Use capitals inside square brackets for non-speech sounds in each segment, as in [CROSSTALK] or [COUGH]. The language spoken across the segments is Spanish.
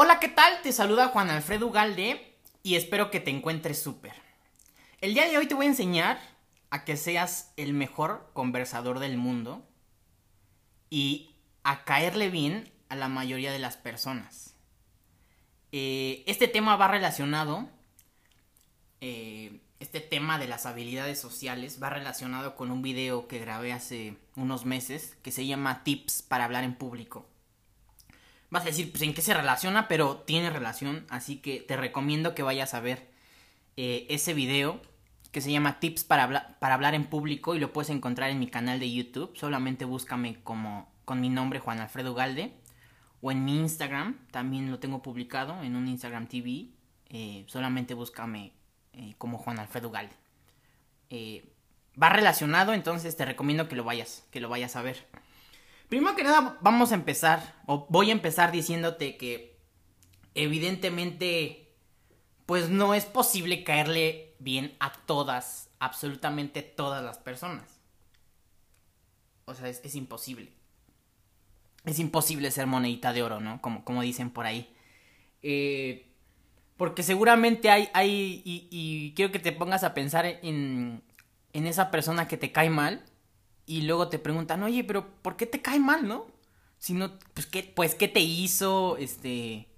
Hola, ¿qué tal? Te saluda Juan Alfredo Ugalde y espero que te encuentres súper. El día de hoy te voy a enseñar a que seas el mejor conversador del mundo y a caerle bien a la mayoría de las personas. Eh, este tema va relacionado, eh, este tema de las habilidades sociales va relacionado con un video que grabé hace unos meses que se llama Tips para hablar en público. Vas a decir, pues en qué se relaciona, pero tiene relación, así que te recomiendo que vayas a ver eh, ese video que se llama Tips para, para hablar en público y lo puedes encontrar en mi canal de YouTube. Solamente búscame como con mi nombre Juan Alfredo Galde o en mi Instagram, también lo tengo publicado en un Instagram TV. Eh, solamente búscame eh, como Juan Alfredo Galde. Va relacionado, entonces te recomiendo que lo vayas, que lo vayas a ver. Primero que nada, vamos a empezar, o voy a empezar diciéndote que evidentemente, pues no es posible caerle bien a todas, absolutamente todas las personas. O sea, es, imposible es imposible ser monedita de oro, ¿no? Como, como dicen por ahí. Eh, porque seguramente hay, hay y, quiero que te pongas a pensar en, en esa persona que te cae mal y luego te preguntan, oye, pero ¿por qué te cae mal, no? Si no, pues, ¿qué, pues, ¿qué te hizo? Este,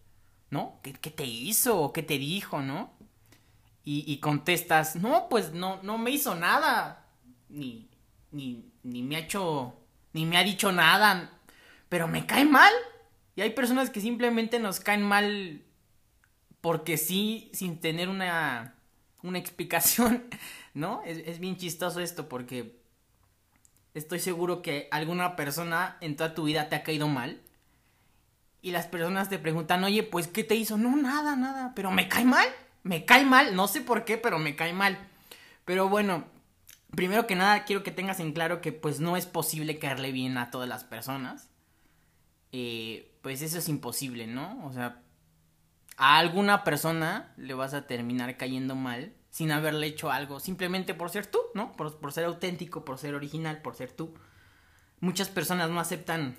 ¿no? ¿Qué, qué te hizo? ¿O qué te dijo, no? Y, y, contestas, no, pues no, no me hizo nada. Ni, ni, ni me ha hecho, ni me ha dicho nada pero me cae mal. Y hay personas que simplemente nos caen mal porque sí, sin tener una, una [LAUGHS] explicación, ¿no? Es, es bien chistoso esto porque estoy seguro que alguna persona en toda tu vida te ha caído mal. Y las personas te preguntan, oye, pues, ¿qué te hizo? No, nada, nada, pero me cae mal, me cae mal, no sé por qué, pero me cae mal. Pero bueno, primero que nada quiero que tengas en claro que pues no es posible caerle bien a todas las personas. Eh, pues eso es imposible, ¿no? O sea, a alguna persona le vas a terminar cayendo mal sin haberle hecho algo, simplemente por ser tú, ¿no? Por, ser auténtico, por ser original, por ser tú. Muchas personas no aceptan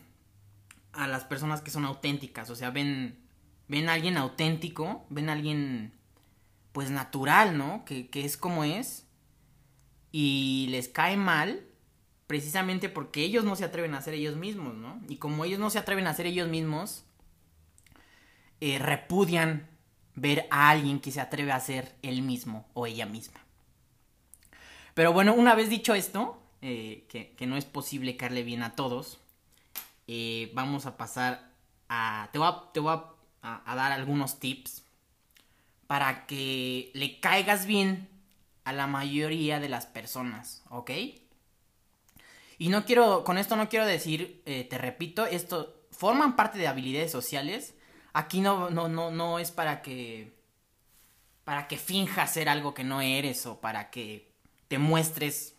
a las personas que son auténticas, o sea, ven, ven a alguien auténtico, ven a alguien, pues natural, ¿no? Que, que es como es, y les cae mal precisamente porque ellos no se atreven a ser ellos mismos, ¿no? Y como ellos no se atreven a ser ellos mismos, eh, repudian ver a alguien que se atreve a ser él mismo o ella misma. Pero bueno, una vez dicho esto, eh, que, no es posible caerle bien a todos, eh, vamos a pasar a... Te voy, a, te voy a dar algunos tips para que le caigas bien a la mayoría de las personas, ¿ok? Y no quiero, con esto no quiero decir, eh, te repito, esto forman parte de habilidades sociales. Aquí no, no, no, no es para que, para que finjas ser algo que no eres o para que te muestres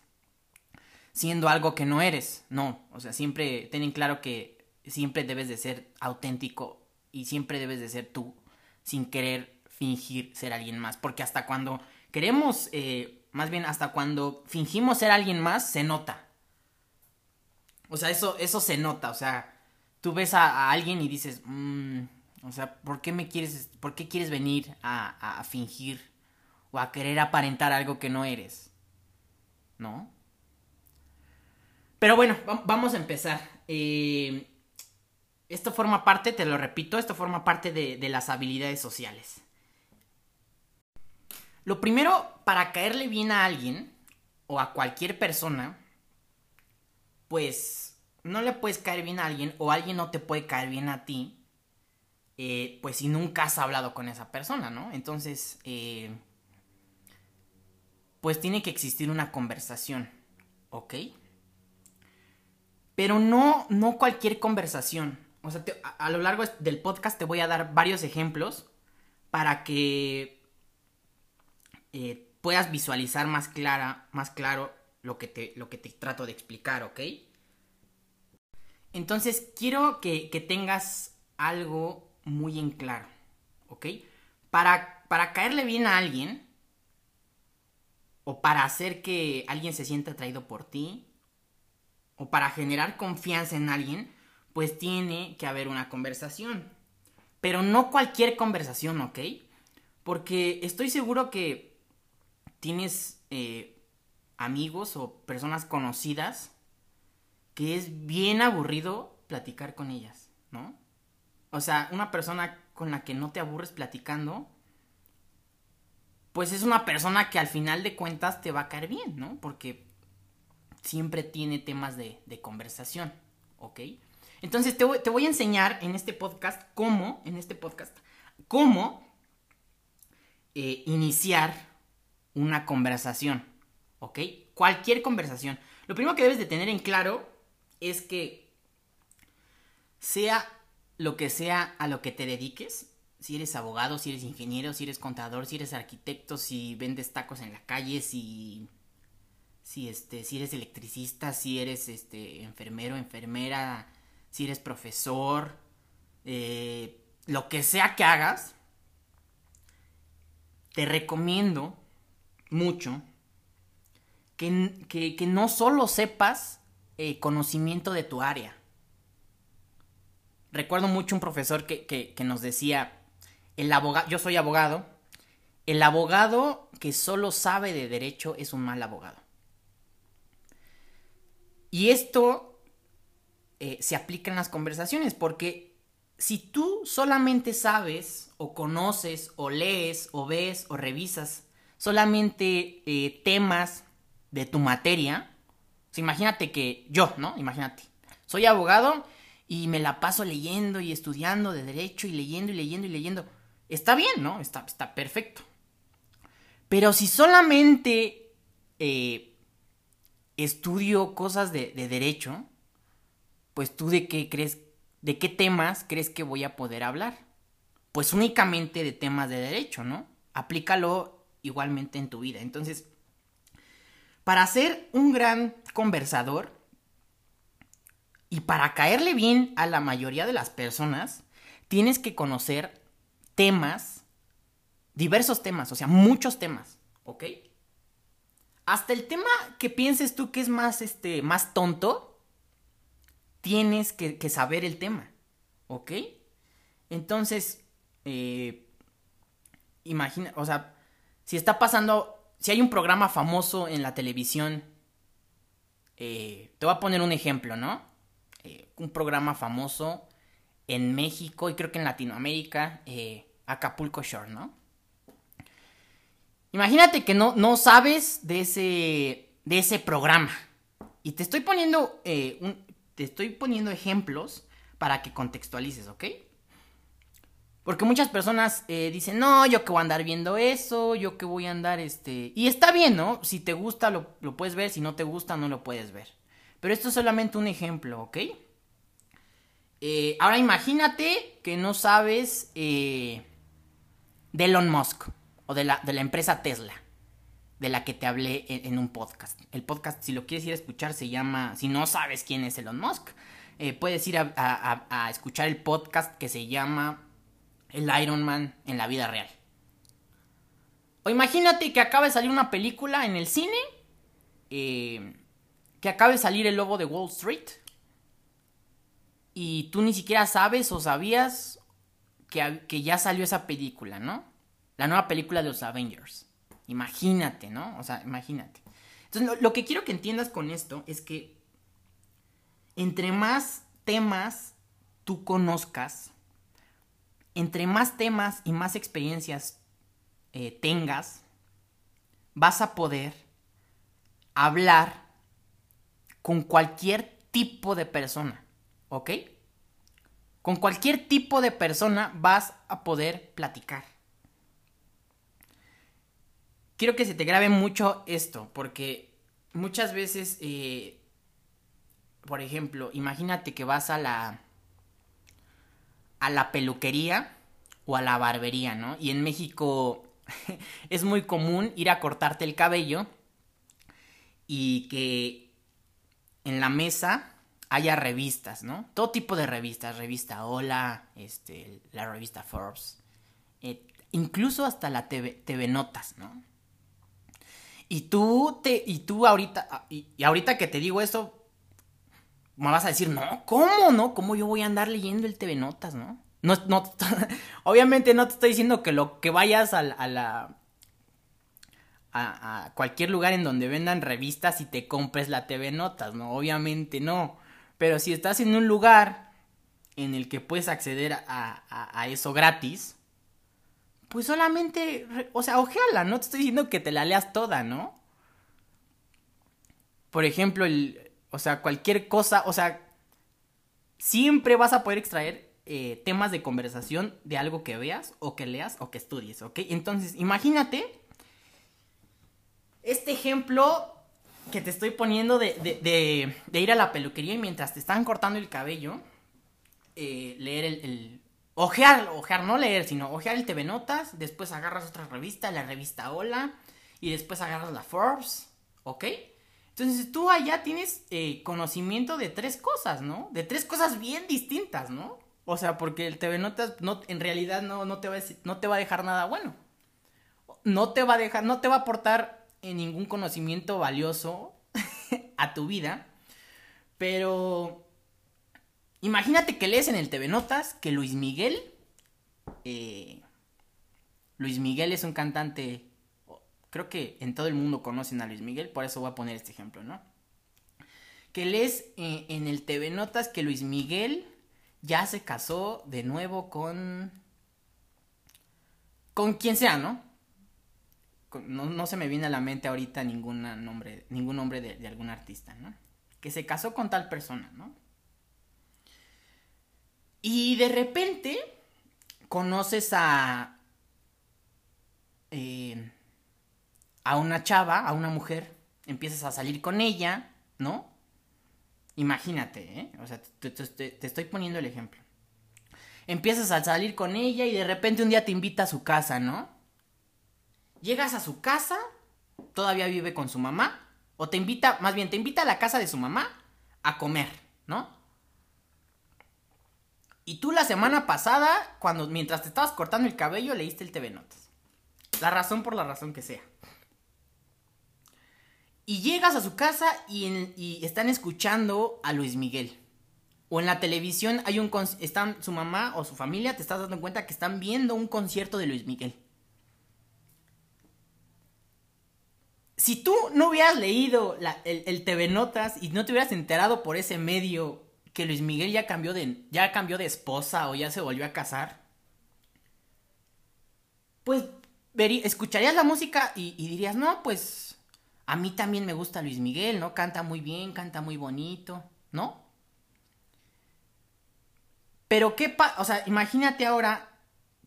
siendo algo que no eres. No, o sea, siempre ten en claro que siempre debes de ser auténtico y siempre debes de ser tú sin querer fingir ser alguien más. Porque hasta cuando queremos, eh, más bien hasta cuando fingimos ser alguien más, se nota. O sea, eso, eso se nota, o sea, tú ves a, alguien y dices, mmm, o sea, ¿por qué me quieres, por qué quieres venir a, fingir o a querer aparentar algo que no eres? ¿No? Pero bueno, vamos a empezar. Eh, esto forma parte, te lo repito, esto forma parte de, de las habilidades sociales. Lo primero, para caerle bien a alguien o a cualquier persona, pues no le puedes caer bien a alguien o alguien no te puede caer bien a ti, eh, pues si nunca has hablado con esa persona, ¿no? Entonces, eh, pues tiene que existir una conversación, ¿ok? Pero no, no cualquier conversación. O sea, a, lo largo del podcast te voy a dar varios ejemplos para que eh, puedas visualizar más clara, más claro lo que te, lo que te trato de explicar, ¿ok? Entonces, quiero que, tengas algo muy en claro, ¿ok? Para, para caerle bien a alguien, o para hacer que alguien se sienta atraído por ti, o para generar confianza en alguien, pues tiene que haber una conversación. Pero no cualquier conversación, ¿ok? Porque estoy seguro que tienes eh, amigos o personas conocidas que es bien aburrido platicar con ellas, ¿no? O sea, una persona con la que no te aburres platicando, pues es una persona que al final de cuentas te va a caer bien, ¿no? Porque siempre tiene temas de, conversación, ¿ok? Entonces te voy, a enseñar en este podcast cómo, en este podcast, cómo eh, iniciar una conversación, ¿ok? Cualquier conversación. Lo primero que debes de tener en claro es que sea lo que sea a lo que te dediques, si eres abogado, si eres ingeniero, si eres contador, si eres arquitecto, si vendes tacos en la calle, si si este si eres electricista, si eres este enfermero, enfermera, si eres profesor, eh, lo que sea que hagas, te recomiendo mucho que, que, no solo sepas eh, conocimiento de tu área. Recuerdo mucho un profesor que, que nos decía, el abogado, yo soy abogado, el abogado que solo sabe de derecho es un mal abogado. Y esto eh, se aplica en las conversaciones, porque si tú solamente sabes o conoces o lees o ves o revisas solamente eh, temas de tu materia, imagínate que yo, ¿no? Imagínate, soy abogado y me la paso leyendo y estudiando de derecho y leyendo y leyendo y leyendo está bien, ¿no? Está, está perfecto. Pero si solamente eh, estudio cosas de, de, derecho, pues tú de qué crees, de qué temas crees que voy a poder hablar? Pues únicamente de temas de derecho, ¿no? Aplícalo igualmente en tu vida. Entonces, para ser un gran conversador y para caerle bien a la mayoría de las personas, tienes que conocer temas, diversos temas, o sea, muchos temas, ¿ok? Hasta el tema que pienses tú que es más, este, más tonto, tienes que, saber el tema, ¿ok? Entonces, eh, imagina, o sea, si está pasando, si hay un programa famoso en la televisión, eh, te voy a poner un ejemplo, ¿no? Eh, un programa famoso en México y creo que en Latinoamérica, eh, Acapulco Shore, ¿no? Imagínate que no, no sabes de ese, de ese programa. Y te estoy poniendo, eh, te estoy poniendo ejemplos para que contextualices, ¿ok? Porque muchas personas dicen, no, yo que voy a andar viendo eso, yo que voy a andar, este... Y está bien, ¿no? Si te gusta lo, lo puedes ver, si no te gusta no lo puedes ver. Pero esto es solamente un ejemplo, ¿ok? Eh, ahora imagínate que no sabes eh, de Elon Musk o de la, de la, empresa Tesla, de la que te hablé en, un podcast. El podcast, si lo quieres ir a escuchar, se llama, si no sabes quién es Elon Musk, eh, puedes ir a, escuchar el podcast que se llama El Iron Man en la vida real. O imagínate que acaba de salir una película en el cine, que acaba de salir el lobo de Wall Street y tú ni siquiera sabes o sabías que, ya salió esa película, ¿no? La nueva película de los Avengers. Imagínate, ¿no? O sea, imagínate. Entonces, lo, que quiero que entiendas con esto es que entre más temas tú conozcas, entre más temas y más experiencias eh, tengas, vas a poder hablar con cualquier tipo de persona. ¿Ok? Con cualquier tipo de persona vas a poder platicar. Quiero que se te grabe mucho esto, porque muchas veces, eh, por ejemplo, imagínate que vas a la a la peluquería o a la barbería, ¿no? Y en México [LAUGHS] es muy común ir a cortarte el cabello y que en la mesa haya revistas, ¿no? Todo tipo de revistas, revista Hola, este, la revista Forbes, eh, incluso hasta la TV, Notas, ¿no? Y tú te, y tú ahorita, ah, y, ahorita que te digo esto, me vas a decir, no, ¿cómo, no? ¿Cómo yo voy a andar leyendo el TV Notas, no? No, no, [LAUGHS] obviamente no te estoy diciendo que lo que vayas a la a, cualquier lugar en donde vendan revistas y te compres la TV Notas, ¿no? Obviamente no. Pero si estás en un lugar en el que puedes acceder a, a, eso gratis, pues solamente, o sea, ojeala, no te estoy diciendo que te la leas toda, ¿no? Por ejemplo, el, o sea, cualquier cosa, o sea, siempre vas a poder extraer eh, temas de conversación de algo que veas o que leas o que estudies, ¿ok? Entonces, imagínate este ejemplo que te estoy poniendo de, de, ir a la peluquería y mientras te están cortando el cabello, eh, leer el, Ojear, ojear, no leer, sino ojear el TV Notas, después agarras otra revista, la revista Hola, y después agarras la Forbes, ¿ok? Entonces tú allá tienes eh, conocimiento de tres cosas, ¿no? De tres cosas bien distintas, ¿no? O sea, porque el TV Notas no, en realidad no, no, te va a, no te va a dejar nada bueno. No te va a dejar, no te va a aportar ningún conocimiento valioso [LAUGHS] a tu vida. Pero imagínate que lees en el TV Notas que Luis Miguel... Eh, Luis Miguel es un cantante... Creo que en todo el mundo conocen a Luis Miguel, por eso voy a poner este ejemplo, ¿no? Que lees eh, en el TV Notas que Luis Miguel ya se casó de nuevo con... Con quien sea, ¿no? No, se me viene a la mente ahorita ningún nombre, ningún nombre de, algún artista, ¿no? Que se casó con tal persona, ¿no? Y de repente conoces a. Eh, a una chava, a una mujer, empiezas a salir con ella, ¿no? Imagínate, ¿eh? O sea, te estoy poniendo el ejemplo. Empiezas a salir con ella y de repente un día te invita a su casa, ¿no? Llegas a su casa, todavía vive con su mamá, o te invita, más bien te invita a la casa de su mamá a comer, ¿no? Y tú la semana pasada, cuando mientras te estabas cortando el cabello, leíste el TV Notas. La razón por la razón que sea. Y llegas a su casa y, están escuchando a Luis Miguel. O en la televisión hay un están su mamá o su familia, te estás dando cuenta que están viendo un concierto de Luis Miguel. Si tú no hubieras leído el, TV Notas y no te hubieras enterado por ese medio que Luis Miguel ya cambió de, ya cambió de esposa o ya se volvió a casar, pues escucharías la música y, dirías, no, pues a mí también me gusta Luis Miguel, ¿no? Canta muy bien, canta muy bonito, ¿no? Pero qué pasa, o sea, imagínate ahora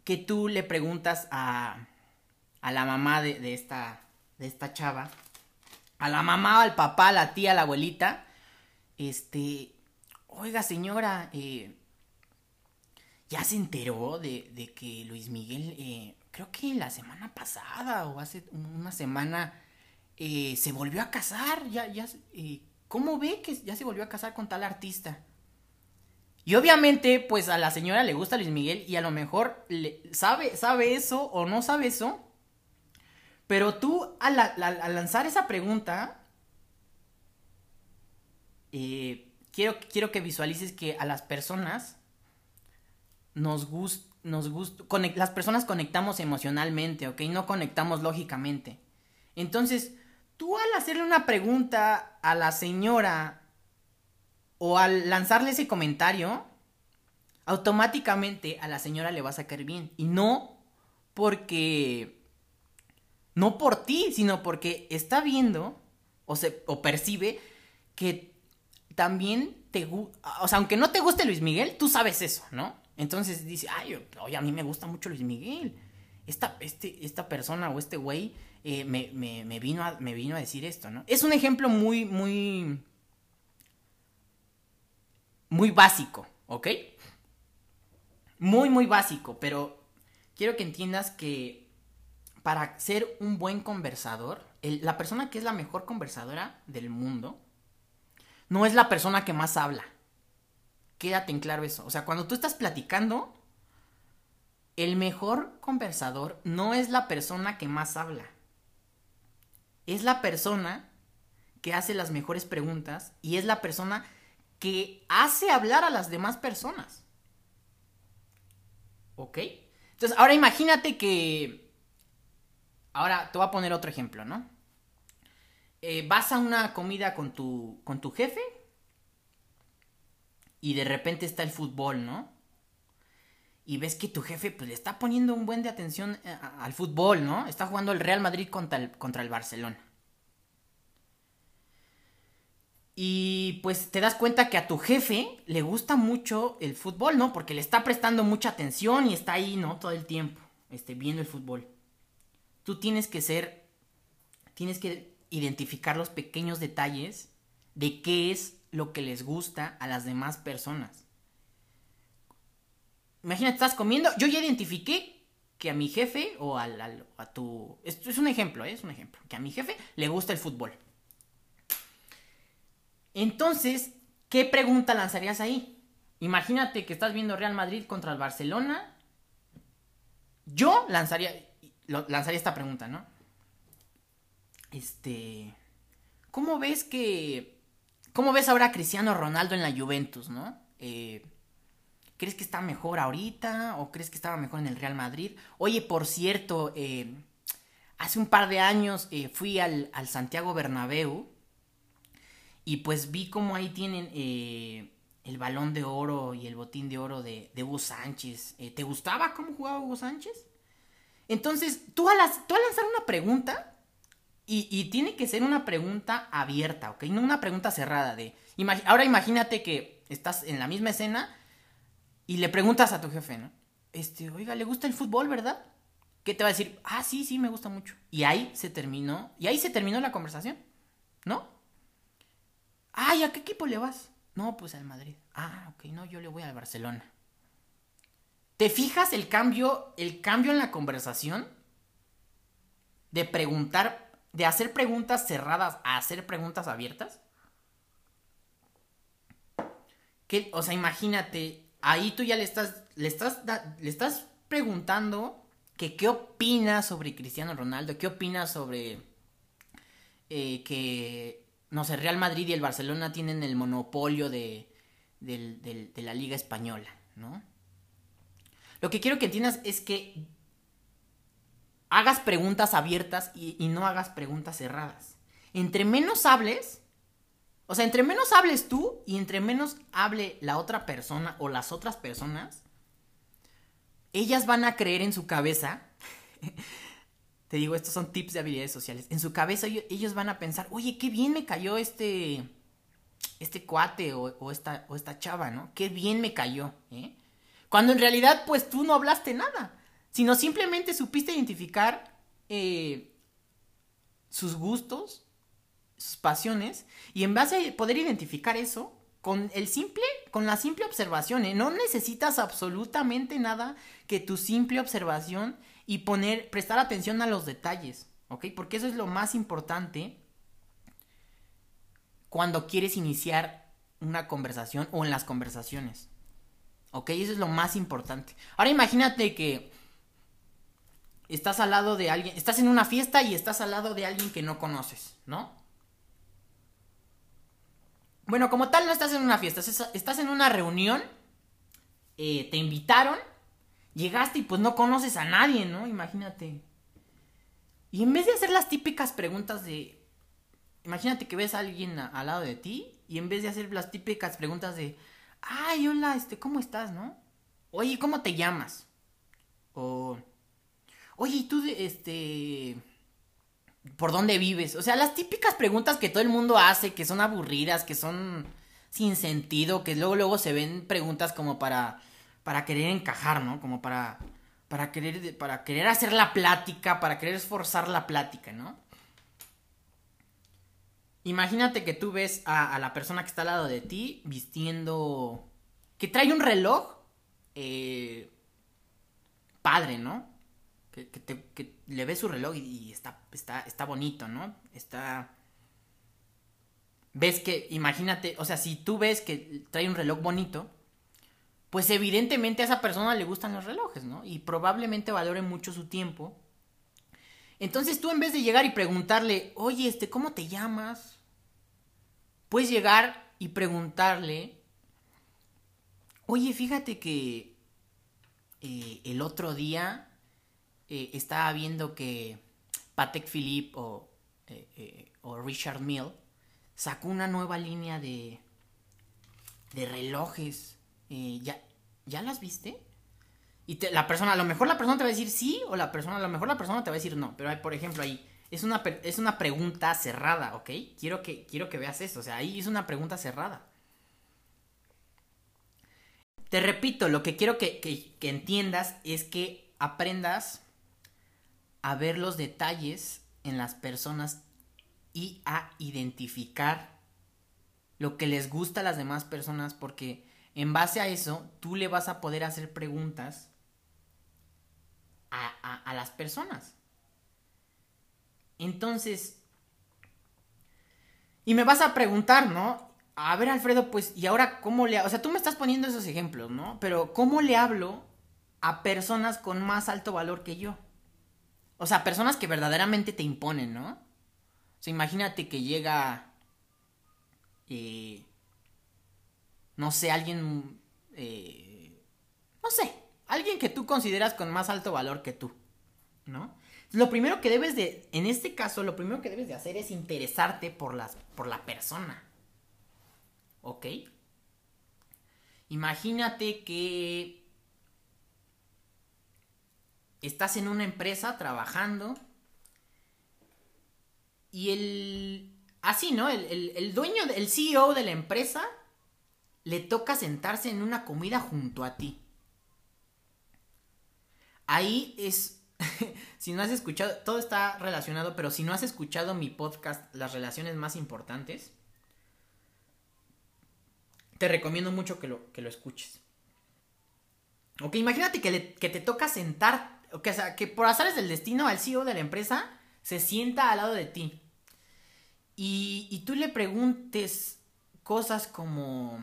que tú le preguntas a, a la mamá de esta de esta chava, a la mamá, al papá, a la tía, a la abuelita, este, oiga señora, eh, ya se enteró de, de que Luis Miguel, eh, creo que la semana pasada o hace una semana, eh, se volvió a casar, ya, ya, ¿cómo ve que ya se volvió a casar con tal artista? Y obviamente, pues a la señora le gusta Luis Miguel y a lo mejor le, sabe, sabe eso o no sabe eso, pero tú, al, lanzar esa pregunta, eh, quiero, quiero que visualices que a las personas nos gusta, nos gusta, las personas conectamos emocionalmente, ¿ok? No conectamos lógicamente. Entonces, tú al hacerle una pregunta a la señora o al lanzarle ese comentario, automáticamente a la señora le va a sacar bien. Y no porque no por ti, sino porque está viendo o, se, o percibe que también te gusta, o sea, aunque no te guste Luis Miguel, tú sabes eso, ¿no? Entonces dice, ay, oye, a mí me gusta mucho Luis Miguel. Esta, este, esta persona o este güey eh, me, me, vino a, me vino a decir esto, ¿no? Es un ejemplo muy, muy, muy básico, ¿ok? Muy, muy básico, pero quiero que entiendas que para ser un buen conversador, la persona que es la mejor conversadora del mundo, no es la persona que más habla. Quédate en claro eso. O sea, cuando tú estás platicando, el mejor conversador no es la persona que más habla. Es la persona que hace las mejores preguntas y es la persona que hace hablar a las demás personas. ¿Ok? Entonces, ahora imagínate que... Ahora te voy a poner otro ejemplo, ¿no? Eh, vas a una comida con tu, con tu jefe y de repente está el fútbol, ¿no? Y ves que tu jefe pues, le está poniendo un buen de atención eh, al fútbol, ¿no? Está jugando el Real Madrid contra el, contra el Barcelona. Y pues te das cuenta que a tu jefe le gusta mucho el fútbol, ¿no? Porque le está prestando mucha atención y está ahí, ¿no? Todo el tiempo, este, viendo el fútbol. Tú tienes que ser, tienes que identificar los pequeños detalles de qué es lo que les gusta a las demás personas. Imagínate, estás comiendo, yo ya identifiqué que a mi jefe o a tu... Esto es un ejemplo, ¿eh? es un ejemplo. Que a mi jefe le gusta el fútbol. Entonces, ¿qué pregunta lanzarías ahí? Imagínate que estás viendo Real Madrid contra el Barcelona. Yo lanzaría, lanzaría esta pregunta, ¿no? Este, ¿cómo ves que, cómo ves ahora a Cristiano Ronaldo en la Juventus, no? Eh, ¿Crees que está mejor ahorita o crees que estaba mejor en el Real Madrid? Oye, por cierto, eh, hace un par de años eh, fui al, al Santiago Bernabéu y pues vi como ahí tienen el balón de oro y el botín de oro de, de Hugo Sánchez. ¿Te gustaba cómo jugaba Hugo Sánchez? Entonces, tú al, tú lanzar una pregunta, y, tiene que ser una pregunta abierta, ¿ok? No una pregunta cerrada de... ahora imagínate que estás en la misma escena y le preguntas a tu jefe, ¿no? Este, oiga, ¿le gusta el fútbol, verdad? ¿Qué te va a decir? Ah, sí, sí, me gusta mucho. Y ahí se terminó, y ahí se terminó la conversación, ¿no? Ay, ¿a qué equipo le vas? No, pues al Madrid. Ah, ok, no, yo le voy al Barcelona. ¿Te fijas el cambio, el cambio en la conversación? De preguntar, de hacer preguntas cerradas a hacer preguntas abiertas. Que, o sea, imagínate, ahí tú ya le estás, le estás, le estás preguntando que qué opina sobre Cristiano Ronaldo, qué opina sobre eh, que no sé, Real Madrid y el Barcelona tienen el monopolio de, la Liga Española, ¿no? Lo que quiero que entiendas es que hagas preguntas abiertas y, no hagas preguntas cerradas. Entre menos hables, o sea, entre menos hables tú y entre menos hable la otra persona o las otras personas, ellas van a creer en su cabeza [LAUGHS] te digo, estos son tips de habilidades sociales. En su cabeza ellos van a pensar, oye, qué bien me cayó este, este cuate o, esta, o esta chava, ¿no? Qué bien me cayó, ¿eh? Cuando en realidad, pues tú no hablaste nada, sino simplemente supiste identificar eh, sus gustos, sus pasiones, y en base a poder identificar eso, con el simple, con la simple observación, ¿eh? no necesitas absolutamente nada que tu simple observación y poner, prestar atención a los detalles, ¿ok? Porque eso es lo más importante cuando quieres iniciar una conversación o en las conversaciones. ¿Ok? Eso es lo más importante. Ahora imagínate que estás al lado de alguien, estás en una fiesta y estás al lado de alguien que no conoces, ¿no? Bueno, como tal no estás en una fiesta, estás en una reunión, eh, te invitaron Llegaste y pues no conoces a nadie, ¿no? Imagínate. Y en vez de hacer las típicas preguntas de... Imagínate que ves a alguien al lado de ti y en vez de hacer las típicas preguntas de... Ay, hola, este, ¿cómo estás, no? Oye, ¿cómo te llamas? O... Oye, ¿y tú, este... ¿Por dónde vives? O sea, las típicas preguntas que todo el mundo hace, que son aburridas, que son sin sentido, que luego luego se ven preguntas como para para querer encajar, ¿no? Como para, para, querer, para querer hacer la plática, para querer esforzar la plática, ¿no? Imagínate que tú ves a, la persona que está al lado de ti vistiendo... que trae un reloj eh, padre, ¿no? Que, le ves su reloj y, está, está, está bonito, ¿no? Está... Ves que, imagínate, o sea, si tú ves que trae un reloj bonito, pues evidentemente a esa persona le gustan los relojes, ¿no? Y probablemente valore mucho su tiempo. Entonces tú en vez de llegar y preguntarle, oye, este, ¿cómo te llamas? Puedes llegar y preguntarle, oye, fíjate que eh, el otro día eh, estaba viendo que Patek Philippe o, eh, Richard Mill sacó una nueva línea de, de relojes. ¿ya, ¿Ya las viste? Y la persona, a lo mejor la persona te va a decir sí, o la persona, a lo mejor la persona te va a decir no. Pero por ejemplo, ahí es una, es una pregunta cerrada, ¿ok? Quiero que, quiero que veas eso. O sea, ahí es una pregunta cerrada. Te repito, lo que quiero que, que entiendas es que aprendas a ver los detalles en las personas y a identificar lo que les gusta a las demás personas porque en base a eso tú le vas a poder hacer preguntas a, las personas. Entonces, y me vas a preguntar, ¿no? A ver, Alfredo, pues, ¿y ahora cómo le... O sea, tú me estás poniendo esos ejemplos, ¿no? Pero ¿cómo le hablo a personas con más alto valor que yo? O sea, personas que verdaderamente te imponen, ¿no? O sea, imagínate que llega... Eh, no sé, alguien... Eh, no sé, alguien que tú consideras con más alto valor que tú, ¿no? Lo primero que debes de, en este caso, lo primero que debes de hacer es interesarte por, las, por la persona. ¿Ok? Imagínate que estás en una empresa trabajando y el... Así, ¿no? El, el, el dueño, el CEO de la empresa le toca sentarse en una comida junto a ti ahí es, [LAUGHS] si no has escuchado, todo está relacionado, pero si no has escuchado mi podcast, Las relaciones más importantes, te recomiendo mucho que lo, que lo escuches. Ok, imagínate que, que te toca sentar, o sea, que por azares del destino al CEO de la empresa se sienta al lado de ti. Y, y tú le preguntes cosas como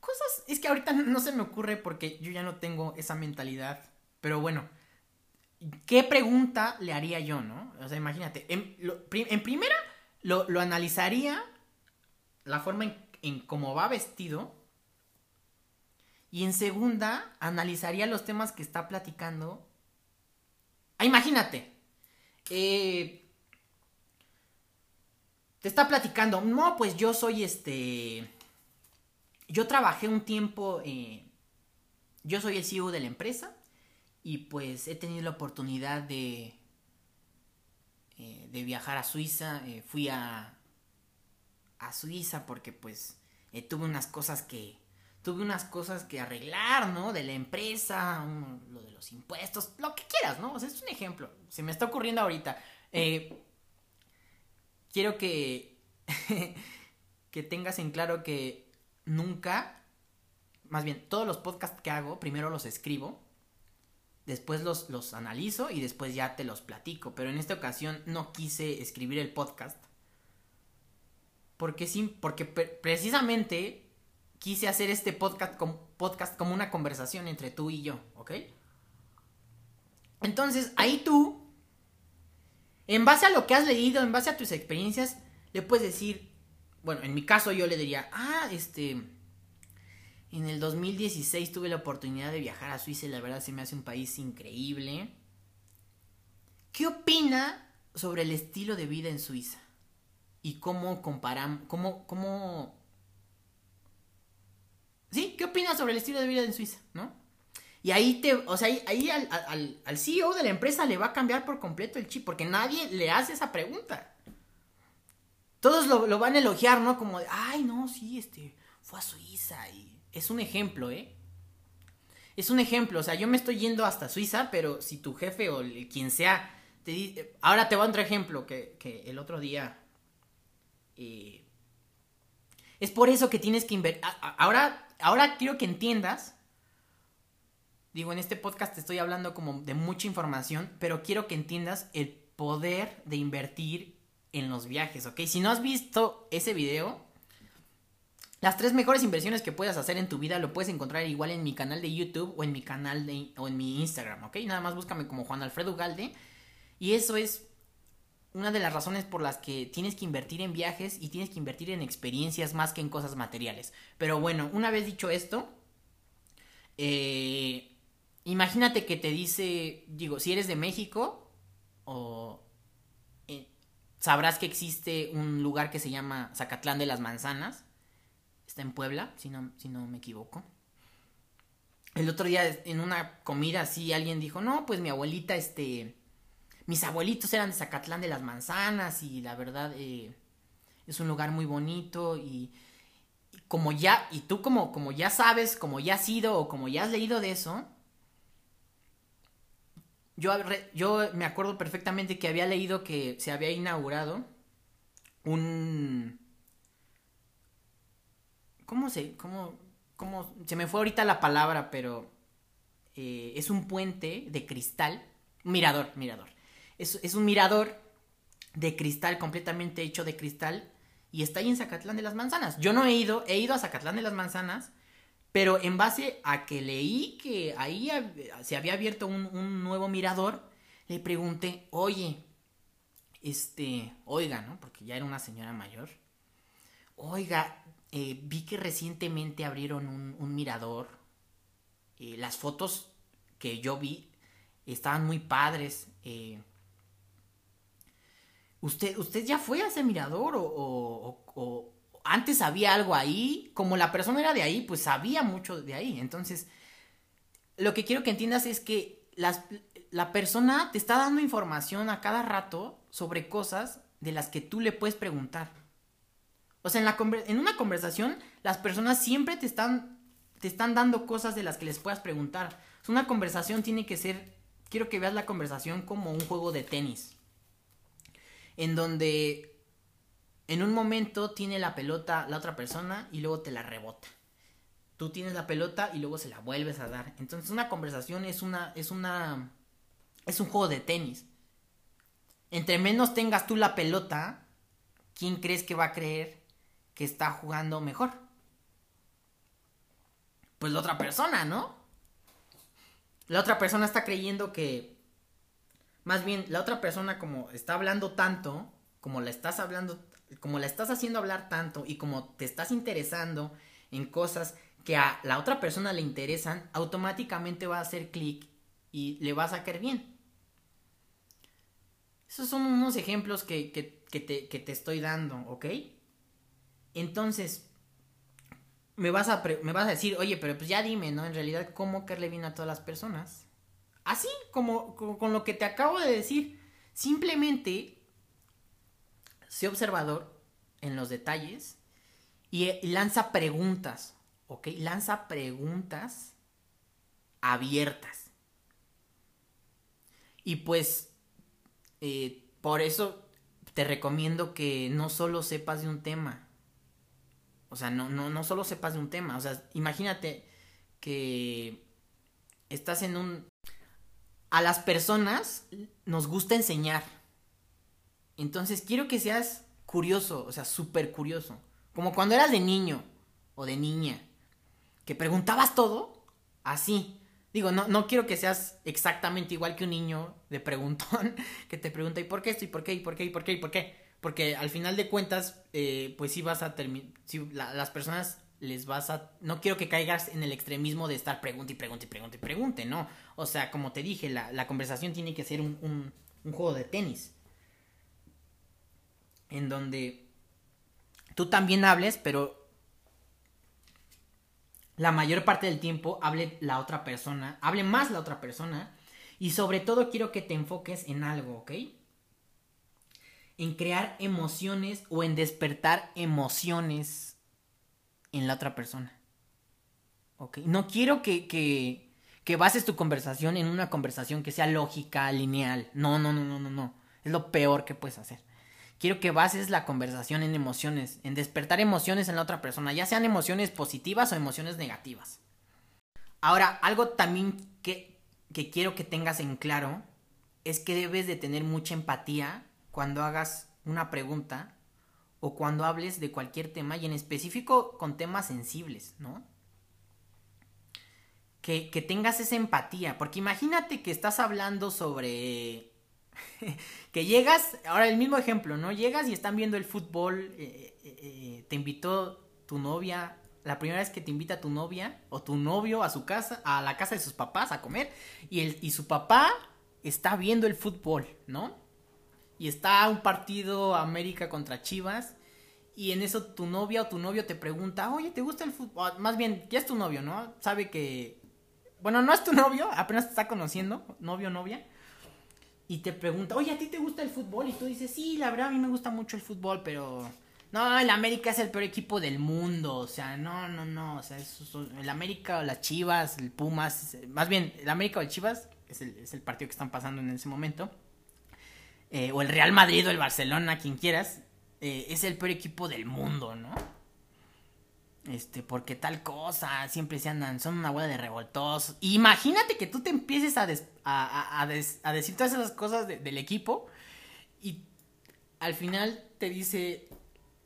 cosas. Es que ahorita no se me ocurre porque yo ya no tengo esa mentalidad. Pero bueno, ¿qué pregunta le haría yo, no? O sea, imagínate. En, primera, lo, analizaría la forma en, cómo va vestido. Y en segunda, analizaría los temas que está platicando. Ah, imagínate. Eh, te está platicando. No, pues yo soy este yo trabajé un tiempo, eh, yo soy el CEO de la empresa y pues he tenido la oportunidad de, eh, de viajar a Suiza. Eh, fui a, a Suiza porque pues tuve unas cosas que tuve unas cosas que arreglar, ¿no? De la empresa, lo de los impuestos, lo que quieras, ¿no? O sea, es un ejemplo. Se me está ocurriendo ahorita. quiero que, [LAUGHS] que tengas en claro que nunca, más bien, todos los podcasts que hago, primero los escribo, después los, los analizo y después ya te los platico. Pero en esta ocasión no quise escribir el podcast. Porque, sí, porque precisamente quise hacer este podcast, podcast como una conversación entre tú y yo, ¿ok? Entonces, ahí tú, en base a lo que has leído, en base a tus experiencias, le puedes decir, bueno, en mi caso yo le diría, ah, este, en el 2016 tuve la oportunidad de viajar a Suiza y la verdad se me hace un país increíble. ¿Qué opina sobre el estilo de vida en Suiza? Y cómo comparamos, cómo, cómo... ¿Sí? ¿Qué opina sobre el estilo de vida en Suiza? ¿No? Y ahí te, o sea, ahí, al, CEO de la empresa le va a cambiar por completo el chip, porque nadie le hace esa pregunta todos lo, van a elogiar, ¿no? Como de, ay, no, sí, este, fue a Suiza y es un ejemplo, ¿eh? Es un ejemplo, o sea, yo me estoy yendo hasta Suiza, pero si tu jefe o quien sea te dice, ahora te voy a otro ejemplo que, que el otro día, eh, es por eso que tienes que invertir, ahora, ahora quiero que entiendas, digo, en este podcast te estoy hablando como de mucha información, pero quiero que entiendas el poder de invertir en los viajes, ¿ok? Si no has visto ese video, las tres mejores inversiones que puedas hacer en tu vida lo puedes encontrar igual en mi canal de YouTube o en mi canal de, o en mi Instagram, ¿ok? Nada más búscame como Juan Alfredo Galde. Y eso es una de las razones por las que tienes que invertir en viajes y tienes que invertir en experiencias más que en cosas materiales. Pero bueno, una vez dicho esto, eh, imagínate que te dice, digo, si eres de México, o eh, sabrás que existe un lugar que se llama Zacatlán de las Manzanas. En Puebla, si no, si no me equivoco. El otro día en una comida así alguien dijo, no, pues mi abuelita, este, mis abuelitos eran de Zacatlán de las Manzanas y la verdad eh, es un lugar muy bonito y, como ya, y tú como, como ya sabes, como ya has ido o como ya has leído de eso, yo, yo me acuerdo perfectamente que había leído que se había inaugurado un... ¿Cómo se...? ¿Cómo, cómo se me fue ahorita la palabra, pero... Eh, es un puente de cristal. Mirador, mirador. Es, es un mirador de cristal, completamente hecho de cristal. Y está ahí en Zacatlán de las Manzanas. Yo no he ido, he ido a Zacatlán de las Manzanas pero en base a que leí que ahí se había abierto un, nuevo mirador, le pregunté, oye, este, oiga, ¿no? Porque ya era una señora mayor. Oiga, eh, vi que recientemente abrieron un, mirador. Eh, las fotos que yo vi estaban muy padres. Eh, ¿usted, ¿Usted ya fue a ese mirador o, antes había algo ahí, como la persona era de ahí, pues sabía mucho de ahí. Entonces, lo que quiero que entiendas es que la persona te está dando información a cada rato sobre cosas de las que tú le puedes preguntar. O sea, en, una conversación, las personas siempre te están, te están dando cosas de las que les puedas preguntar. una conversación tiene que ser, quiero que veas la conversación como un juego de tenis. En donde en un momento tiene la pelota la otra persona y luego te la rebota. Tú tienes la pelota y luego se la vuelves a dar. Entonces una conversación es una es una es un juego de tenis. Entre menos tengas tú la pelota, ¿quién crees que va a creer que está jugando mejor? Pues la otra persona, ¿no? La otra persona está creyendo que más bien la otra persona como está hablando tanto, como la estás hablando como la estás haciendo hablar tanto y como te estás interesando en cosas que a la otra persona le interesan, automáticamente va a hacer clic y le va a sacar bien. Esos son unos ejemplos que, que, te, que te estoy dando, ¿ok? Entonces, me vas, a me vas a decir, oye, pero pues ya dime, ¿no? En realidad, ¿cómo caerle bien a todas las personas? Así como con lo que te acabo de decir. Simplemente sé observador en los detalles y, lanza preguntas, ¿ok? Lanza preguntas abiertas. Y pues, eh, por eso te recomiendo que no solo sepas de un tema. O sea, no, no, no solo sepas de un tema. O sea, imagínate que estás en un... A las personas nos gusta enseñar entonces quiero que seas curioso, o sea, súper curioso. Como cuando eras de niño o de niña, que preguntabas todo así. Digo, no, no quiero que seas exactamente igual que un niño de preguntón [LAUGHS] que te pregunta, ¿y por qué esto? ¿Y por qué? ¿Y por qué? ¿Y por qué? ¿Y por qué? Porque al final de cuentas, eh, pues sí vas a terminar, las personas les vas a... No quiero que caigas en el extremismo de estar pregunte y pregunte y pregunte y pregunte, ¿no? O sea, como te dije, la, conversación tiene que ser un juego de tenis en donde tú también hables, pero la mayor parte del tiempo hable la otra persona, hable más la otra persona, y sobre todo quiero que te enfoques en algo, ¿ok? En crear emociones o en despertar emociones en la otra persona. ¿Ok? No quiero que, que, que bases tu conversación en una conversación que sea lógica, lineal. No, no, no, no, no, no. Es lo peor que puedes hacer. Quiero que bases la conversación en emociones, en despertar emociones en la otra persona, ya sean emociones positivas o emociones negativas. Ahora, algo también que, que quiero que tengas en claro es que debes de tener mucha empatía cuando hagas una pregunta o cuando hables de cualquier tema y en específico con temas sensibles, ¿no? Que, que, tengas esa empatía, porque imagínate que estás hablando sobre [LAUGHS] que llegas, ahora el mismo ejemplo, ¿no? Llegas y están viendo el fútbol, eh, eh, eh, te invitó tu novia, la primera vez que te invita tu novia o tu novio a su casa, a la casa de sus papás a comer y, el, y su papá está viendo el fútbol, ¿no? Y está un partido América contra Chivas y en eso tu novia o tu novio te pregunta, oye, ¿te gusta el fútbol? Más bien, ya es tu novio, ¿no? Sabe que... Bueno, no es tu [LAUGHS] novio, apenas te está conociendo, novio o novia. Y te pregunta, oye, ¿a ti te gusta el fútbol? Y tú dices, sí, la verdad a mí me gusta mucho el fútbol, pero... No, el América es el peor equipo del mundo. O sea, no, no, no. O sea, el América o las Chivas, el Pumas. Más bien, el América o el Chivas es el, es el partido que están pasando en ese momento. Eh, o el Real Madrid o el Barcelona, quien quieras. Eh, es el peor equipo del mundo, ¿no? Este, porque tal cosa, siempre se andan, son una hueá de revoltosos. Imagínate que tú te empieces a, a, a, decir todas esas cosas del equipo y al final te dice,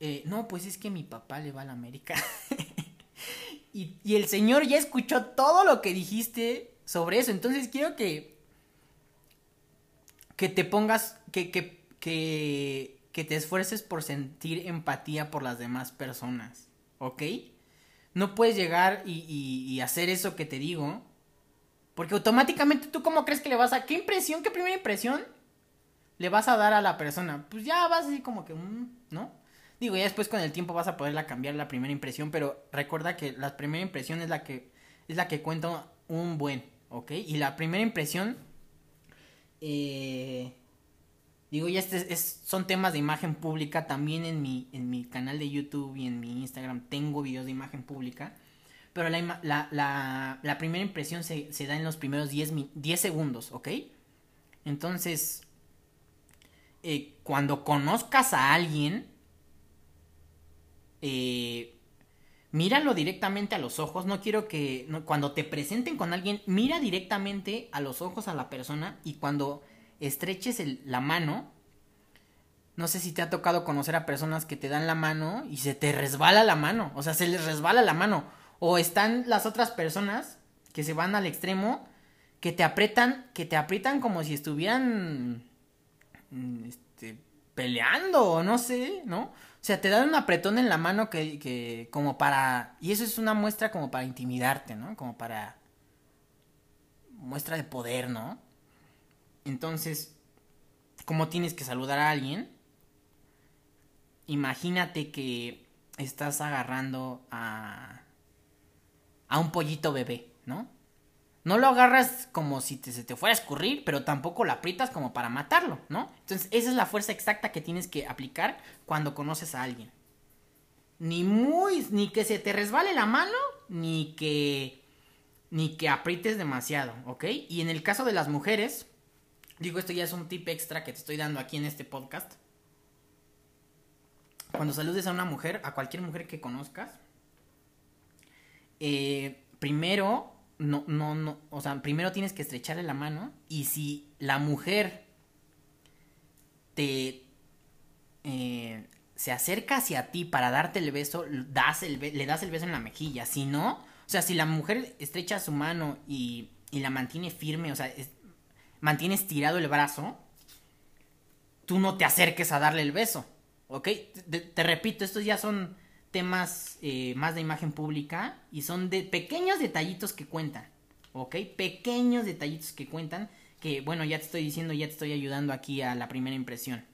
eh, no, pues es que mi papá le va a la América. [LAUGHS] y el señor ya escuchó todo lo que dijiste sobre eso, entonces quiero que, que te pongas, que, que, que que te esfuerces por sentir empatía por las demás personas, ¿ok? No puedes llegar y, hacer eso que te digo, porque automáticamente tú cómo crees que le vas a... ¿Qué impresión, qué primera impresión le vas a dar a la persona? Pues ya vas así como que, mm, ¿no? Digo, ya después con el tiempo vas a poderla cambiar la primera impresión, pero recuerda que la primera impresión es la que, es la que cuenta un buen, ¿ok? Y la primera impresión... Eh, Digo, ya este es, son temas de imagen pública. También en mi, en mi canal de YouTube y en mi Instagram tengo videos de imagen pública. Pero la, la, primera impresión se, da en los primeros 10, 10 segundos, ¿ok? Entonces, eh, cuando conozcas a alguien, eh, míralo directamente a los ojos. No quiero que cuando te presenten con alguien, mira directamente a los ojos a la persona y cuando estreches la mano. No sé si te ha tocado conocer a personas que te dan la mano y se te resbala la mano. O sea, se les resbala la mano. O están las otras personas que se van al extremo que te aprietan, que te aprietan como si estuvieran mm, este, peleando o no sé, ¿no? O sea, te dan un apretón en la mano que, que como para... Y eso es una muestra como para intimidarte, ¿no? Como para... Muestra de poder, ¿no? Entonces, ¿cómo tienes que saludar a alguien? Imagínate que estás agarrando a, a un pollito bebé, ¿no? No lo agarras como si se te fuera a escurrir, pero tampoco lo aprietas como para matarlo, ¿no? Entonces, esa es la fuerza exacta que tienes que aplicar cuando conoces a alguien. Ni muy, ni que se te resbale la mano, ni que, ni que aprietes demasiado, ¿ok? Y en el caso de las mujeres, Digo, esto ya es un tip extra que te estoy dando aquí en este podcast. Cuando saludes a una mujer, a cualquier mujer que conozcas, eh, primero, no, no, no, o sea, primero tienes que estrecharle la mano y si la mujer te eh, se acerca hacia ti para darte el beso, das el le das el beso en la mejilla. Si no, o sea, si la mujer estrecha su mano y, y la mantiene firme, o sea, es, mantienes tirado el brazo, tú no te acerques a darle el beso. ¿Ok? Te, repito, estos ya son temas eh, más de imagen pública y son de pequeños detallitos que cuentan. ¿Ok? Pequeños detallitos que cuentan que, bueno, ya te estoy diciendo, ya te estoy ayudando aquí a la primera impresión.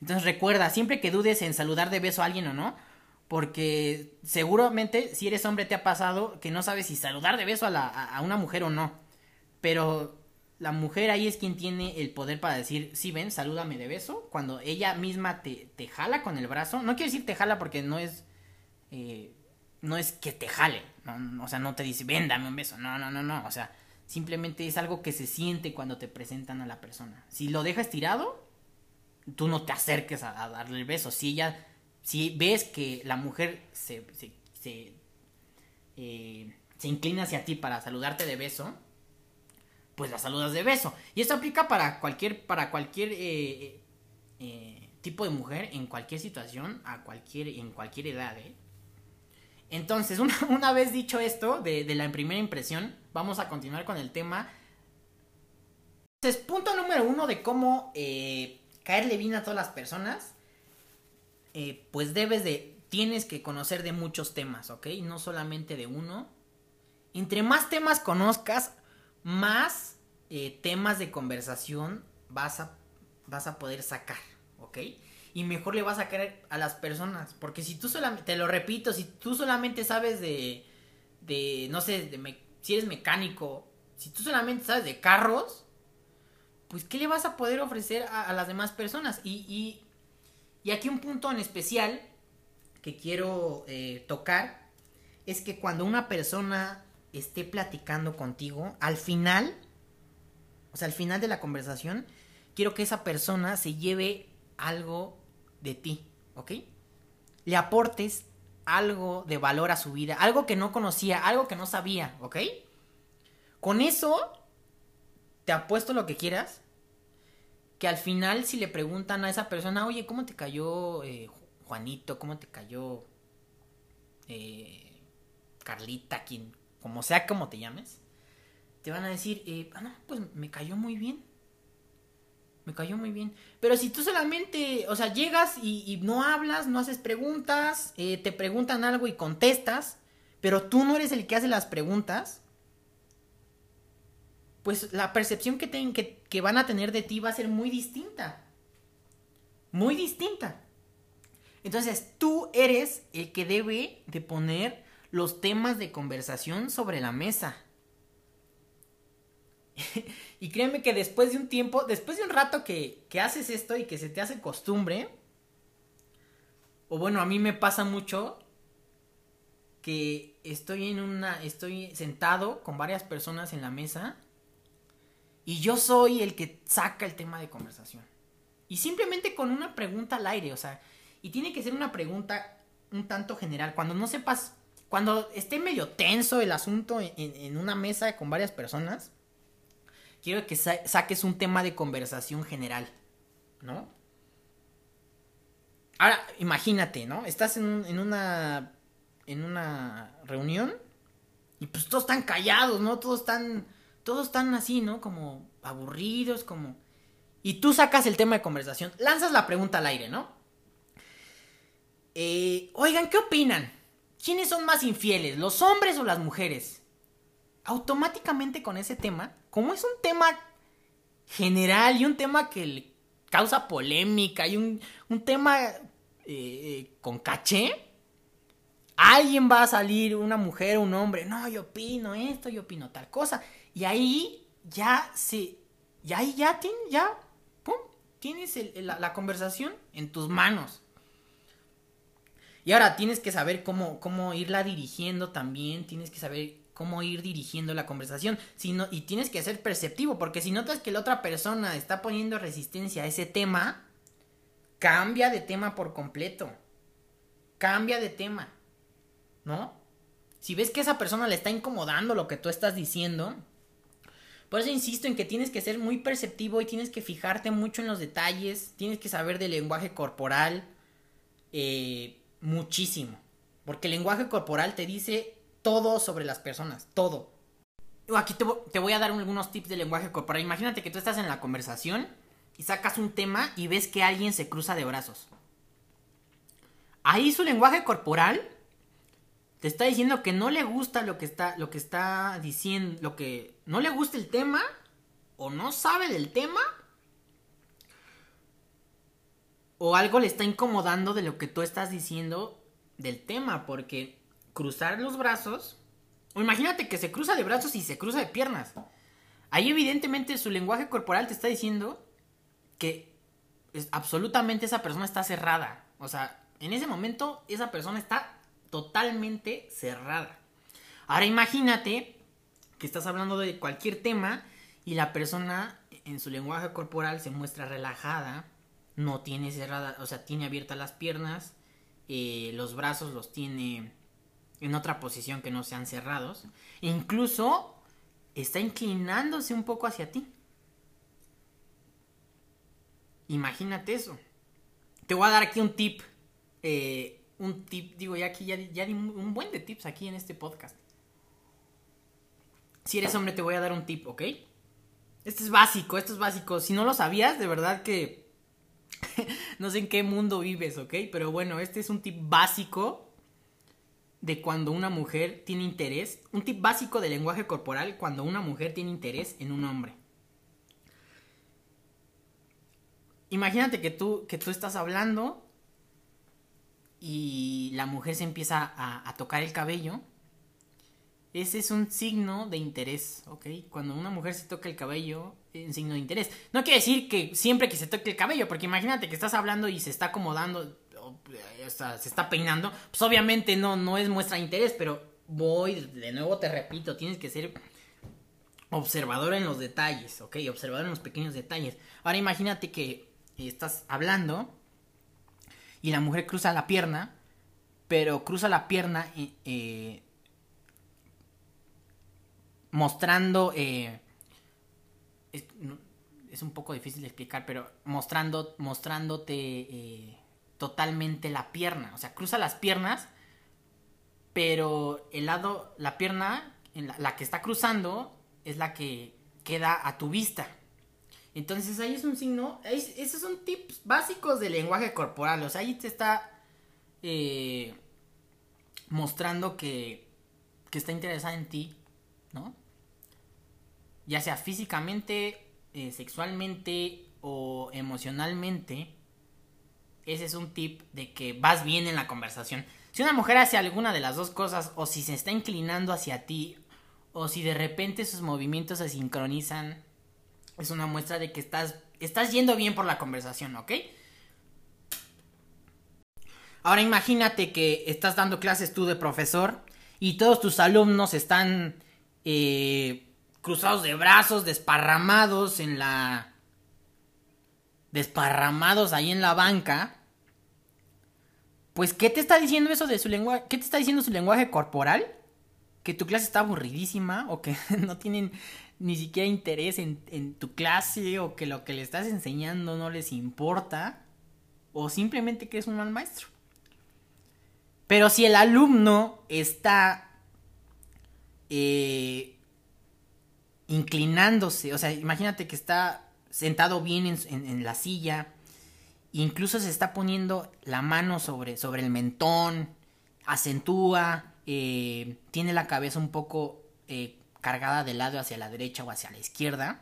Entonces recuerda, siempre que dudes en saludar de beso a alguien o no, porque seguramente si eres hombre te ha pasado que no sabes si saludar de beso a, una mujer o no. Pero la mujer ahí es quien tiene el poder para decir, sí, ven, salúdame de beso. Cuando ella misma te, te jala con el brazo. No quiero decir te jala porque no es... Eh, no es que te jale. o sea, no te dice, ven, dame un beso. No, no, no, no. O sea, simplemente es algo que se siente cuando te presentan a la persona. Si lo dejas tirado, tú no te acerques a, darle el beso. Si ella... Si ves que la mujer se... se, se, eh, se inclina hacia ti para saludarte de beso pues la saludas de beso. Y esto aplica para cualquier, para cualquier eh, eh, tipo de mujer, en cualquier situación, a cualquier, en cualquier edad. ¿eh? Entonces, una, [LAUGHS] vez dicho esto de, la primera impresión, vamos a continuar con el tema. Entonces, punto número uno de cómo caerle bien a todas las personas. pues debes de tienes que conocer de muchos temas, ¿ok? No solamente de uno. Entre más temas conozcas, más eh, temas de conversación vas a, vas a poder sacar, ¿ok? Y mejor le vas a querer a las personas. Porque si tú solamente, te lo repito, si tú solamente sabes de, de no sé, de si eres mecánico, si tú solamente sabes de carros, pues ¿qué le vas a poder ofrecer a, las demás personas? Y, y, aquí un punto en especial que quiero eh, tocar es que cuando una persona esté platicando contigo, al final, o sea, al final de la conversación, quiero que esa persona se lleve algo de ti, ¿ok? Le aportes algo de valor a su vida, algo que no conocía, algo que no sabía, ¿ok? Con eso, te apuesto lo que quieras, que al final si le preguntan a esa persona, oye, ¿cómo te cayó eh, Juanito? ¿Cómo te cayó eh, Carlita? Quien, como sea como te llames, te van a decir, eh, ah, no, pues me cayó muy bien. Me cayó muy bien. Pero si tú solamente, o sea, llegas y, no hablas, no haces preguntas, eh, te preguntan algo y contestas, pero tú no eres el que hace las preguntas, pues la percepción que, que, que van a tener de ti va a ser muy distinta. Muy distinta. Entonces, tú eres el que debe de poner los temas de conversación sobre la mesa. [LAUGHS] y créeme que después de un tiempo, después de un rato que, que, haces esto y que se te hace costumbre, o bueno, a mí me pasa mucho que estoy en una, estoy sentado con varias personas en la mesa y yo soy el que saca el tema de conversación. Y simplemente con una pregunta al aire, o sea, y tiene que ser una pregunta un tanto general. Cuando no sepas, cuando esté medio tenso el asunto en, una mesa con varias personas, quiero que saques un tema de conversación general, ¿no? Ahora, imagínate, ¿no? Estás en, en una en una reunión y pues todos están callados, ¿no? Todos están todos están así, ¿no? Como aburridos, como y tú sacas el tema de conversación, lanzas la pregunta al aire, ¿no? Eh, oigan, ¿qué opinan? ¿Quiénes son más infieles, los hombres o las mujeres? Automáticamente con ese tema como es un tema general y un tema que causa polémica y un, tema eh, con caché, alguien va a salir, una mujer o un hombre, no, yo opino esto, yo opino tal cosa. Y ahí ya se, y ahí ya, ya, tienes la, conversación en tus manos. Y ahora tienes que saber cómo, cómo irla dirigiendo también, tienes que saber cómo ir dirigiendo la conversación. y tienes que ser perceptivo, porque si notas que la otra persona está poniendo resistencia a ese tema, cambia de tema por completo. Cambia de tema. ¿No? Si ves que esa persona le está incomodando lo que tú estás diciendo, por eso insisto en que tienes que ser muy perceptivo y tienes que fijarte mucho en los detalles, tienes que saber del lenguaje corporal eh, muchísimo. Porque el lenguaje corporal te dice todo sobre las personas, todo. Aquí te, voy a dar algunos tips de lenguaje corporal. Imagínate que tú estás en la conversación y sacas un tema y ves que alguien se cruza de brazos. Ahí su lenguaje corporal te está diciendo que no le gusta lo que está, lo que está diciendo, lo que no le gusta el tema o no sabe del tema o algo le está incomodando de lo que tú estás diciendo del tema porque cruzar los brazos. O imagínate que se cruza de brazos y se cruza de piernas. Ahí evidentemente su lenguaje corporal te está diciendo que absolutamente esa persona está cerrada. O sea, en ese momento esa persona está totalmente cerrada. Ahora imagínate que estás hablando de cualquier tema y la persona en su lenguaje corporal se muestra relajada, no tiene cerrada, o sea, tiene abiertas las piernas, eh, los brazos los tiene en otra posición que no sean cerrados. Incluso está inclinándose un poco hacia ti. Imagínate eso. Te voy a dar aquí un tip. Eh, un tip, digo, ya aquí ya, ya di un buen de tips aquí en este podcast. Si eres hombre, te voy a dar un tip, ¿ok? Esto es básico, esto es básico. Si no lo sabías, de verdad que [LAUGHS] no sé en qué mundo vives, ¿ok? Pero bueno, este es un tip básico de cuando una mujer tiene interés, un tip básico de lenguaje corporal cuando una mujer tiene interés en un hombre. Imagínate que tú, que tú estás hablando y la mujer se empieza a, tocar el cabello. Ese es un signo de interés, ¿ok? Cuando una mujer se toca el cabello, es un signo de interés. No quiere decir que siempre que se toque el cabello, porque imagínate que estás hablando y se está acomodando, o sea, se está peinando, pues obviamente no, no es muestra de interés, pero voy, de nuevo te repito, tienes que ser observador en los detalles, ¿ok? Observador en los pequeños detalles. Ahora imagínate que estás hablando y la mujer cruza la pierna, pero cruza la pierna eh, mostrando... Eh, es, un poco difícil de explicar, pero mostrando, mostrándote eh, totalmente la pierna. O sea, cruza las piernas, pero el lado, la pierna, la, que está cruzando, es la que queda a tu vista. Entonces ahí es un signo, esos son tips básicos de lenguaje corporal, o sea, ahí te está eh, mostrando que, que está interesada en ti, ¿no? Ya sea físicamente, eh, sexualmente o emocionalmente, ese es un tip de que vas bien en la conversación. Si una mujer hace alguna de las dos cosas, o si se está inclinando hacia ti, o si de repente sus movimientos se sincronizan, es una muestra de que estás, estás yendo bien por la conversación, ¿ok? Ahora imagínate que estás dando clases tú de profesor y todos tus alumnos están eh, cruzados de brazos, desparramados en la... desparramados ahí en la banca. Pues, ¿qué te está diciendo eso de su lenguaje? ¿Qué te está diciendo su lenguaje corporal? Que tu clase está aburridísima o que [LAUGHS] no tienen ni siquiera interés en, tu clase o que lo que le estás enseñando no les importa o simplemente que es un mal maestro. Pero si el alumno está eh, inclinándose, o sea, imagínate que está sentado bien en, la silla, incluso se está poniendo la mano sobre, sobre el mentón, acentúa, eh, tiene la cabeza un poco eh, cargada de lado hacia la derecha o hacia la izquierda,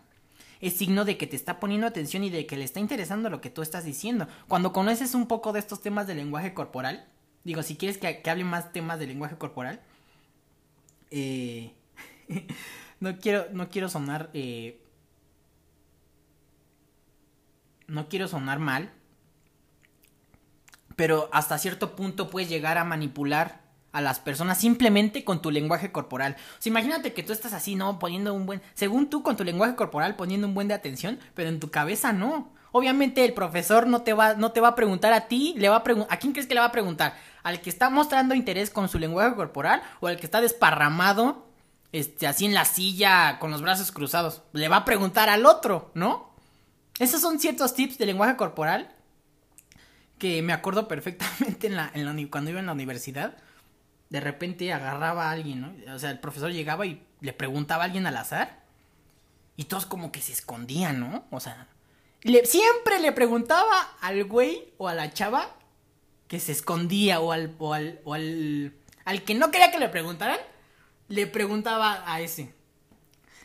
es signo de que te está poniendo atención y de que le está interesando lo que tú estás diciendo. Cuando conoces un poco de estos temas de lenguaje corporal, digo, si quieres que, hable más temas de lenguaje corporal, eh, [LAUGHS] no, quiero, no quiero sonar... Eh, no quiero sonar mal, pero hasta cierto punto puedes llegar a manipular a las personas simplemente con tu lenguaje corporal. O sea, imagínate que tú estás así, ¿no? Poniendo un buen, según tú con tu lenguaje corporal poniendo un buen de atención, pero en tu cabeza no. Obviamente el profesor no te va, no te va a preguntar a ti, le va a preguntar, ¿a quién crees que le va a preguntar? ¿Al que está mostrando interés con su lenguaje corporal o al que está desparramado, este, así en la silla con los brazos cruzados? Le va a preguntar al otro, ¿no? Esos son ciertos tips de lenguaje corporal que me acuerdo perfectamente en la, en la, cuando iba en la universidad de repente agarraba a alguien, ¿no? O sea, el profesor llegaba y le preguntaba a alguien al azar. Y todos como que se escondían, ¿no? O sea, le, siempre le preguntaba al güey o a la chava que se escondía o al, o al, o al, al que no quería que le preguntaran, le preguntaba a ese.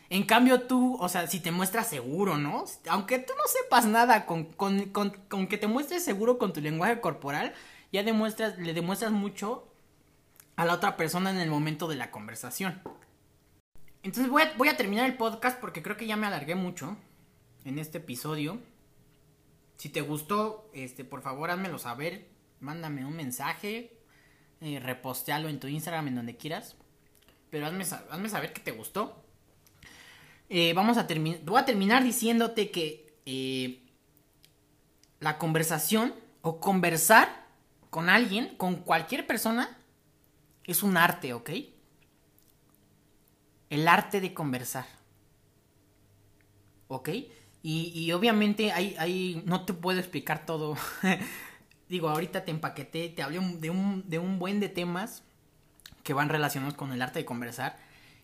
En cambio tú, o sea, si te muestras seguro, ¿no? Aunque tú no sepas nada, con, con, con, con que te muestres seguro con tu lenguaje corporal, ya demuestras, le demuestras mucho a la otra persona en el momento de la conversación. Entonces voy a, terminar el podcast porque creo que ya me alargué mucho en este episodio. Si te gustó, este, por favor házmelo saber. Mándame un mensaje. Eh, repostealo en tu Instagram, en donde quieras. Pero hazme, hazme saber que te gustó. Eh, vamos a terminar. Voy a terminar diciéndote que eh, la conversación o conversar con alguien, con cualquier persona, es un arte, ¿ok? El arte de conversar. ¿Ok? Y, obviamente hay, no te puedo explicar todo. [LAUGHS] Digo, ahorita te empaqueté, te hablé de un, de un buen de temas que van relacionados con el arte de conversar.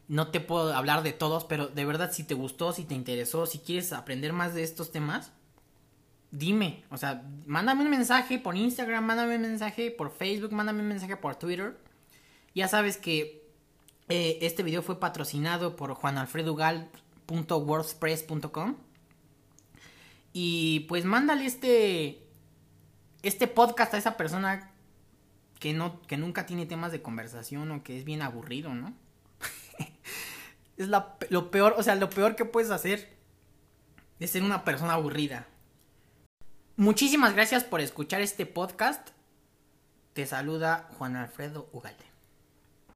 No te puedo hablar de todos, pero de verdad si te gustó, si te interesó, si quieres aprender más de estos temas, dime, o sea, mándame un mensaje por Instagram, mándame un mensaje por Facebook, mándame un mensaje por Twitter. Ya sabes que eh, este video fue patrocinado por juanalfredugal.wordpress.com. Y pues mándale este, este podcast a esa persona que, no, que nunca tiene temas de conversación o que es bien aburrido, ¿no? [LAUGHS] es lo peor, o sea, lo peor que puedes hacer es ser una persona aburrida. Muchísimas gracias por escuchar este podcast. Te saluda Juan Alfredo Ugalde.